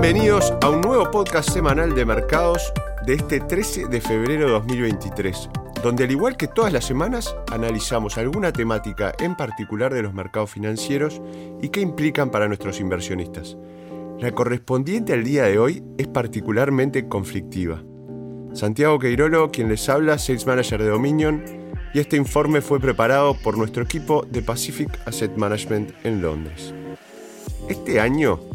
Bienvenidos a un nuevo podcast semanal de mercados de este 13 de febrero de 2023, donde al igual que todas las semanas analizamos alguna temática en particular de los mercados financieros y qué implican para nuestros inversionistas. La correspondiente al día de hoy es particularmente conflictiva. Santiago Queirolo, quien les habla, Sales Manager de Dominion, y este informe fue preparado por nuestro equipo de Pacific Asset Management en Londres. Este año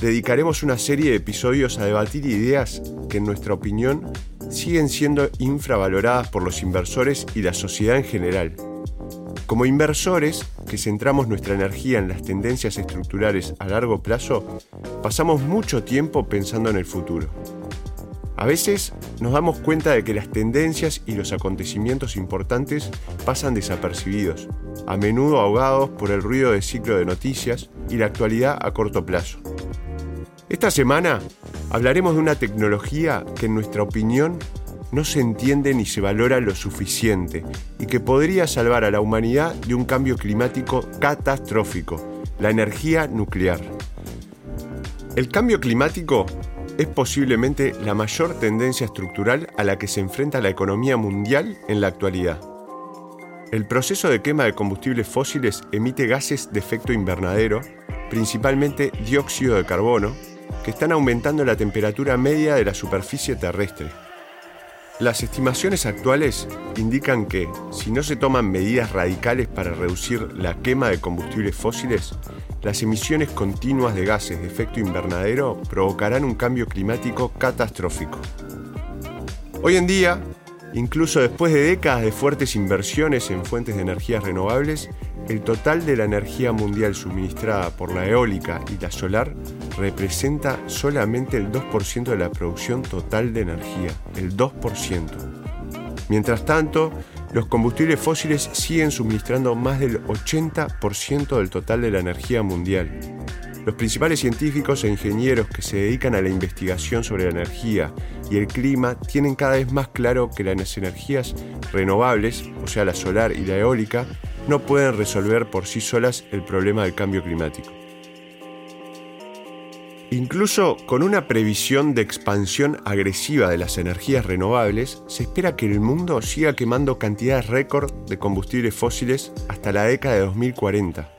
dedicaremos una serie de episodios a debatir ideas que en nuestra opinión siguen siendo infravaloradas por los inversores y la sociedad en general. Como inversores que centramos nuestra energía en las tendencias estructurales a largo plazo, pasamos mucho tiempo pensando en el futuro. A veces nos damos cuenta de que las tendencias y los acontecimientos importantes pasan desapercibidos, a menudo ahogados por el ruido de ciclo de noticias y la actualidad a corto plazo. Esta semana hablaremos de una tecnología que en nuestra opinión no se entiende ni se valora lo suficiente y que podría salvar a la humanidad de un cambio climático catastrófico, la energía nuclear. El cambio climático es posiblemente la mayor tendencia estructural a la que se enfrenta la economía mundial en la actualidad. El proceso de quema de combustibles fósiles emite gases de efecto invernadero, principalmente dióxido de carbono, que están aumentando la temperatura media de la superficie terrestre. Las estimaciones actuales indican que, si no se toman medidas radicales para reducir la quema de combustibles fósiles, las emisiones continuas de gases de efecto invernadero provocarán un cambio climático catastrófico. Hoy en día, incluso después de décadas de fuertes inversiones en fuentes de energías renovables, el total de la energía mundial suministrada por la eólica y la solar representa solamente el 2% de la producción total de energía, el 2%. Mientras tanto, los combustibles fósiles siguen suministrando más del 80% del total de la energía mundial. Los principales científicos e ingenieros que se dedican a la investigación sobre la energía y el clima tienen cada vez más claro que las energías renovables, o sea la solar y la eólica, no pueden resolver por sí solas el problema del cambio climático. Incluso con una previsión de expansión agresiva de las energías renovables, se espera que el mundo siga quemando cantidades récord de combustibles fósiles hasta la década de 2040.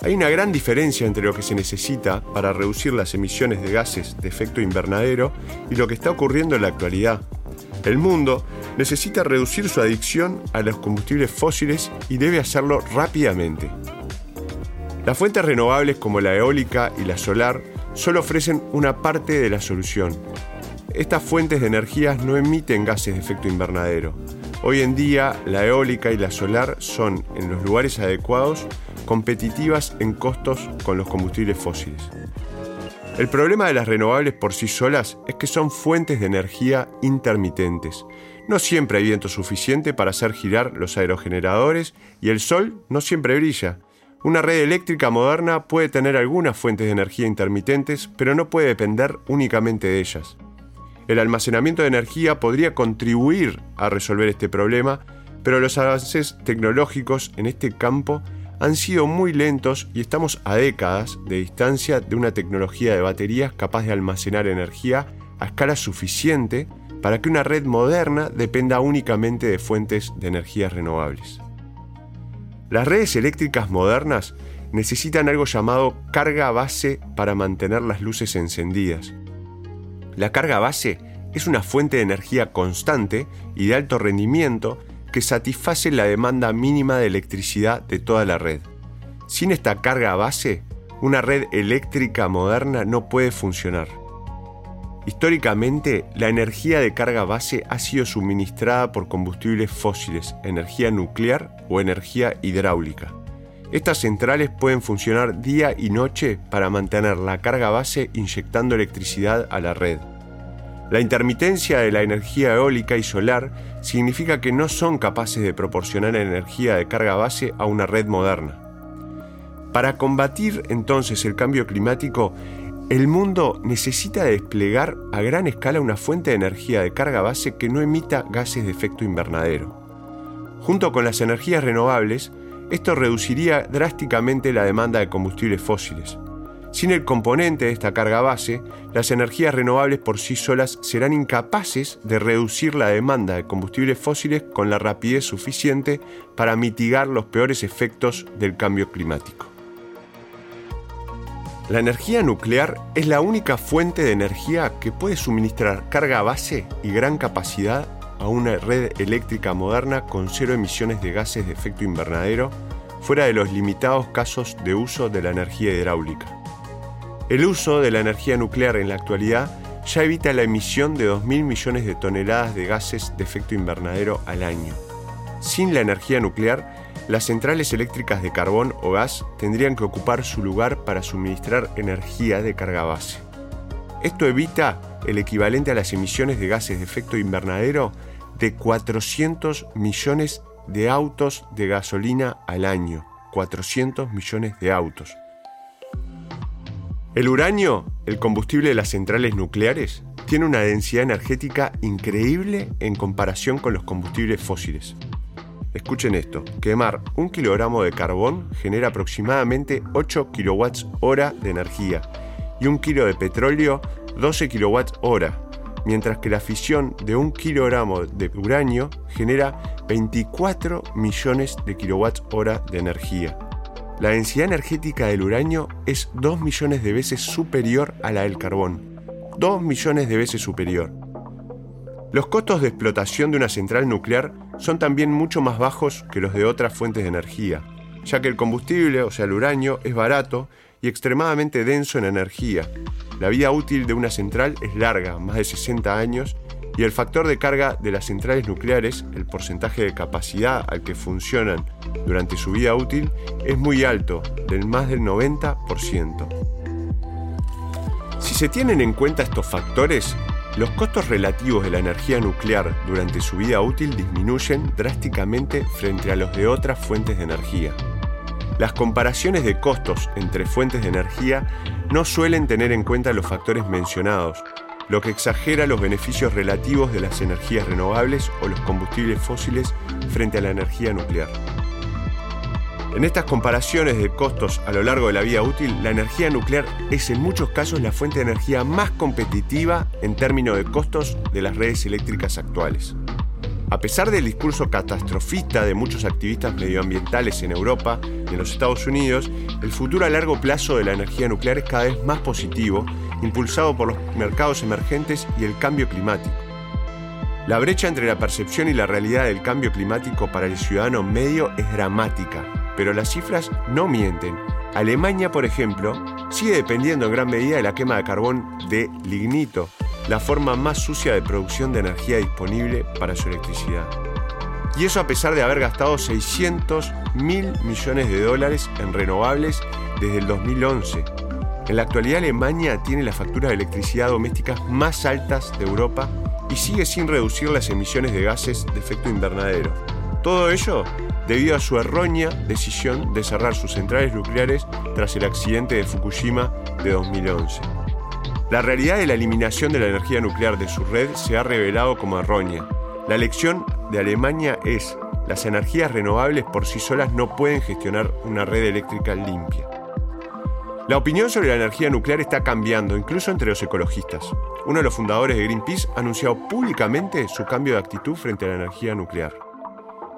Hay una gran diferencia entre lo que se necesita para reducir las emisiones de gases de efecto invernadero y lo que está ocurriendo en la actualidad. El mundo necesita reducir su adicción a los combustibles fósiles y debe hacerlo rápidamente. Las fuentes renovables como la eólica y la solar solo ofrecen una parte de la solución. Estas fuentes de energía no emiten gases de efecto invernadero. Hoy en día la eólica y la solar son, en los lugares adecuados, competitivas en costos con los combustibles fósiles. El problema de las renovables por sí solas es que son fuentes de energía intermitentes. No siempre hay viento suficiente para hacer girar los aerogeneradores y el sol no siempre brilla. Una red eléctrica moderna puede tener algunas fuentes de energía intermitentes, pero no puede depender únicamente de ellas. El almacenamiento de energía podría contribuir a resolver este problema, pero los avances tecnológicos en este campo han sido muy lentos y estamos a décadas de distancia de una tecnología de baterías capaz de almacenar energía a escala suficiente para que una red moderna dependa únicamente de fuentes de energías renovables. Las redes eléctricas modernas necesitan algo llamado carga base para mantener las luces encendidas. La carga base es una fuente de energía constante y de alto rendimiento que satisface la demanda mínima de electricidad de toda la red. Sin esta carga base, una red eléctrica moderna no puede funcionar. Históricamente, la energía de carga base ha sido suministrada por combustibles fósiles, energía nuclear o energía hidráulica. Estas centrales pueden funcionar día y noche para mantener la carga base inyectando electricidad a la red. La intermitencia de la energía eólica y solar significa que no son capaces de proporcionar energía de carga base a una red moderna. Para combatir entonces el cambio climático, el mundo necesita desplegar a gran escala una fuente de energía de carga base que no emita gases de efecto invernadero. Junto con las energías renovables, esto reduciría drásticamente la demanda de combustibles fósiles. Sin el componente de esta carga base, las energías renovables por sí solas serán incapaces de reducir la demanda de combustibles fósiles con la rapidez suficiente para mitigar los peores efectos del cambio climático. La energía nuclear es la única fuente de energía que puede suministrar carga base y gran capacidad a una red eléctrica moderna con cero emisiones de gases de efecto invernadero, fuera de los limitados casos de uso de la energía hidráulica. El uso de la energía nuclear en la actualidad ya evita la emisión de 2.000 millones de toneladas de gases de efecto invernadero al año. Sin la energía nuclear, las centrales eléctricas de carbón o gas tendrían que ocupar su lugar para suministrar energía de carga base. Esto evita el equivalente a las emisiones de gases de efecto invernadero de 400 millones de autos de gasolina al año. 400 millones de autos. El uranio, el combustible de las centrales nucleares, tiene una densidad energética increíble en comparación con los combustibles fósiles. Escuchen esto, quemar un kilogramo de carbón genera aproximadamente 8 kWh de energía y un kilo de petróleo 12 kWh, mientras que la fisión de un kilogramo de uranio genera 24 millones de kWh de energía. La densidad energética del uranio es 2 millones de veces superior a la del carbón. 2 millones de veces superior. Los costos de explotación de una central nuclear son también mucho más bajos que los de otras fuentes de energía, ya que el combustible, o sea el uranio, es barato y extremadamente denso en energía. La vida útil de una central es larga, más de 60 años, y el factor de carga de las centrales nucleares, el porcentaje de capacidad al que funcionan durante su vida útil, es muy alto, del más del 90%. Si se tienen en cuenta estos factores, los costos relativos de la energía nuclear durante su vida útil disminuyen drásticamente frente a los de otras fuentes de energía. Las comparaciones de costos entre fuentes de energía no suelen tener en cuenta los factores mencionados, lo que exagera los beneficios relativos de las energías renovables o los combustibles fósiles frente a la energía nuclear. En estas comparaciones de costos a lo largo de la vida útil, la energía nuclear es en muchos casos la fuente de energía más competitiva en términos de costos de las redes eléctricas actuales. A pesar del discurso catastrofista de muchos activistas medioambientales en Europa y en los Estados Unidos, el futuro a largo plazo de la energía nuclear es cada vez más positivo impulsado por los mercados emergentes y el cambio climático. La brecha entre la percepción y la realidad del cambio climático para el ciudadano medio es dramática, pero las cifras no mienten. Alemania, por ejemplo, sigue dependiendo en gran medida de la quema de carbón de lignito, la forma más sucia de producción de energía disponible para su electricidad. Y eso a pesar de haber gastado 600 mil millones de dólares en renovables desde el 2011 en la actualidad Alemania tiene las facturas de electricidad domésticas más altas de Europa y sigue sin reducir las emisiones de gases de efecto invernadero. Todo ello debido a su errónea decisión de cerrar sus centrales nucleares tras el accidente de Fukushima de 2011. La realidad de la eliminación de la energía nuclear de su red se ha revelado como errónea. La lección de Alemania es, las energías renovables por sí solas no pueden gestionar una red eléctrica limpia. La opinión sobre la energía nuclear está cambiando, incluso entre los ecologistas. Uno de los fundadores de Greenpeace ha anunciado públicamente su cambio de actitud frente a la energía nuclear.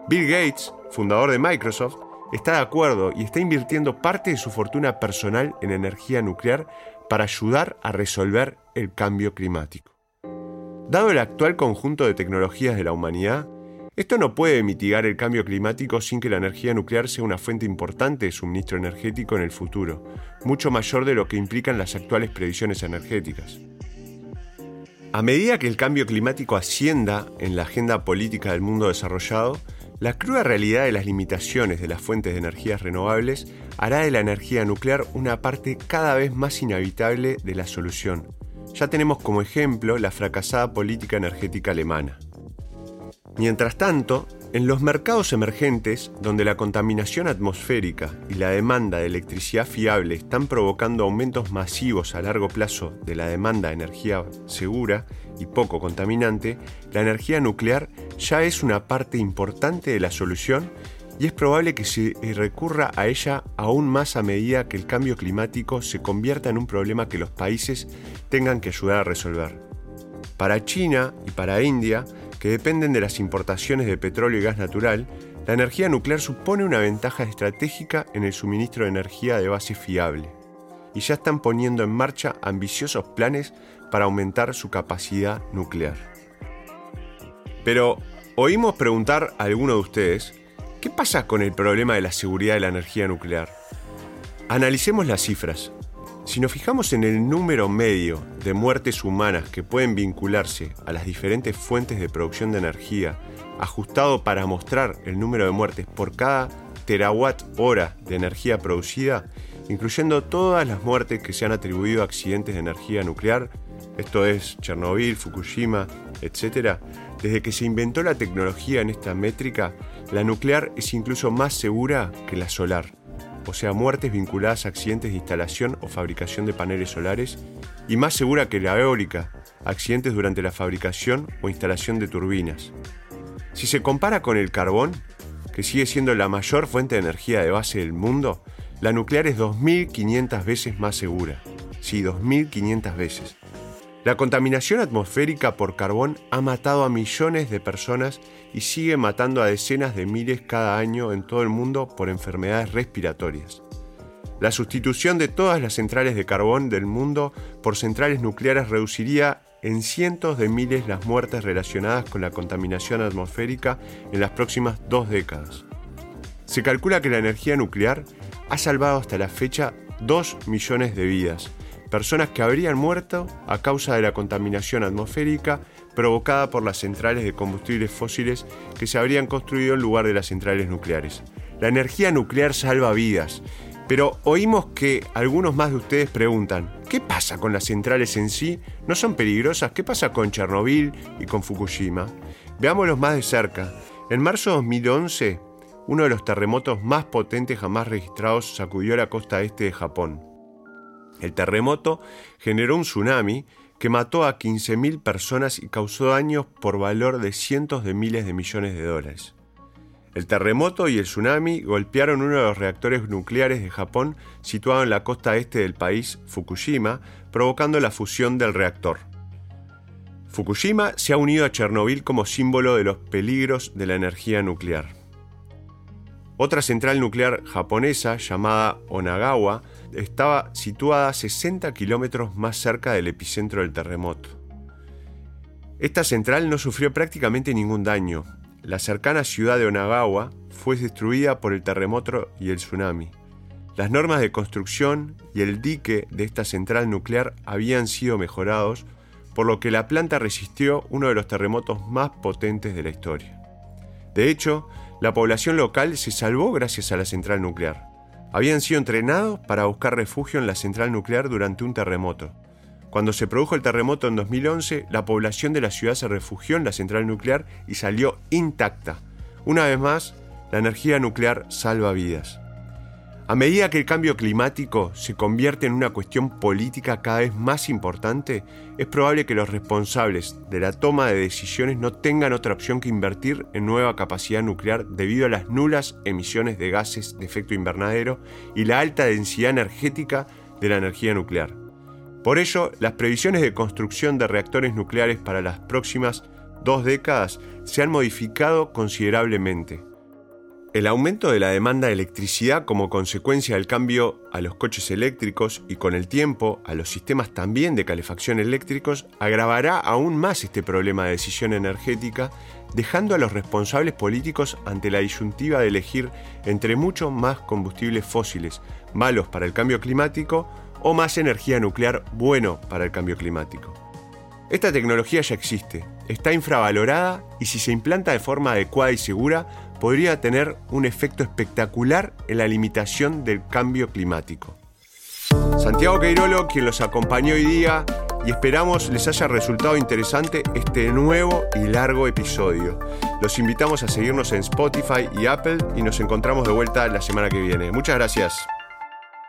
Bill Gates, fundador de Microsoft, está de acuerdo y está invirtiendo parte de su fortuna personal en energía nuclear para ayudar a resolver el cambio climático. Dado el actual conjunto de tecnologías de la humanidad, esto no puede mitigar el cambio climático sin que la energía nuclear sea una fuente importante de suministro energético en el futuro, mucho mayor de lo que implican las actuales previsiones energéticas. A medida que el cambio climático ascienda en la agenda política del mundo desarrollado, la cruda realidad de las limitaciones de las fuentes de energías renovables hará de la energía nuclear una parte cada vez más inhabitable de la solución. Ya tenemos como ejemplo la fracasada política energética alemana. Mientras tanto, en los mercados emergentes, donde la contaminación atmosférica y la demanda de electricidad fiable están provocando aumentos masivos a largo plazo de la demanda de energía segura y poco contaminante, la energía nuclear ya es una parte importante de la solución y es probable que se recurra a ella aún más a medida que el cambio climático se convierta en un problema que los países tengan que ayudar a resolver. Para China y para India, que dependen de las importaciones de petróleo y gas natural, la energía nuclear supone una ventaja estratégica en el suministro de energía de base fiable, y ya están poniendo en marcha ambiciosos planes para aumentar su capacidad nuclear. Pero oímos preguntar a alguno de ustedes, ¿qué pasa con el problema de la seguridad de la energía nuclear? Analicemos las cifras. Si nos fijamos en el número medio de muertes humanas que pueden vincularse a las diferentes fuentes de producción de energía, ajustado para mostrar el número de muertes por cada terawatt hora de energía producida, incluyendo todas las muertes que se han atribuido a accidentes de energía nuclear, esto es Chernobyl, Fukushima, etc., desde que se inventó la tecnología en esta métrica, la nuclear es incluso más segura que la solar o sea, muertes vinculadas a accidentes de instalación o fabricación de paneles solares, y más segura que la eólica, accidentes durante la fabricación o instalación de turbinas. Si se compara con el carbón, que sigue siendo la mayor fuente de energía de base del mundo, la nuclear es 2.500 veces más segura. Sí, 2.500 veces. La contaminación atmosférica por carbón ha matado a millones de personas y sigue matando a decenas de miles cada año en todo el mundo por enfermedades respiratorias. La sustitución de todas las centrales de carbón del mundo por centrales nucleares reduciría en cientos de miles las muertes relacionadas con la contaminación atmosférica en las próximas dos décadas. Se calcula que la energía nuclear ha salvado hasta la fecha 2 millones de vidas personas que habrían muerto a causa de la contaminación atmosférica provocada por las centrales de combustibles fósiles que se habrían construido en lugar de las centrales nucleares. La energía nuclear salva vidas, pero oímos que algunos más de ustedes preguntan, ¿qué pasa con las centrales en sí? ¿No son peligrosas? ¿Qué pasa con Chernobyl y con Fukushima? Veámoslos más de cerca. En marzo de 2011, uno de los terremotos más potentes jamás registrados sacudió la costa este de Japón. El terremoto generó un tsunami que mató a 15.000 personas y causó daños por valor de cientos de miles de millones de dólares. El terremoto y el tsunami golpearon uno de los reactores nucleares de Japón situado en la costa este del país, Fukushima, provocando la fusión del reactor. Fukushima se ha unido a Chernobyl como símbolo de los peligros de la energía nuclear. Otra central nuclear japonesa llamada Onagawa estaba situada 60 kilómetros más cerca del epicentro del terremoto. Esta central no sufrió prácticamente ningún daño. La cercana ciudad de Onagawa fue destruida por el terremoto y el tsunami. Las normas de construcción y el dique de esta central nuclear habían sido mejorados, por lo que la planta resistió uno de los terremotos más potentes de la historia. De hecho, la población local se salvó gracias a la central nuclear habían sido entrenados para buscar refugio en la central nuclear durante un terremoto. Cuando se produjo el terremoto en 2011, la población de la ciudad se refugió en la central nuclear y salió intacta. Una vez más, la energía nuclear salva vidas. A medida que el cambio climático se convierte en una cuestión política cada vez más importante, es probable que los responsables de la toma de decisiones no tengan otra opción que invertir en nueva capacidad nuclear debido a las nulas emisiones de gases de efecto invernadero y la alta densidad energética de la energía nuclear. Por ello, las previsiones de construcción de reactores nucleares para las próximas dos décadas se han modificado considerablemente. El aumento de la demanda de electricidad como consecuencia del cambio a los coches eléctricos y con el tiempo a los sistemas también de calefacción eléctricos agravará aún más este problema de decisión energética, dejando a los responsables políticos ante la disyuntiva de elegir entre muchos más combustibles fósiles malos para el cambio climático o más energía nuclear bueno para el cambio climático. Esta tecnología ya existe, está infravalorada y si se implanta de forma adecuada y segura, podría tener un efecto espectacular en la limitación del cambio climático. Santiago Queirolo, quien los acompañó hoy día, y esperamos les haya resultado interesante este nuevo y largo episodio. Los invitamos a seguirnos en Spotify y Apple y nos encontramos de vuelta la semana que viene. Muchas gracias.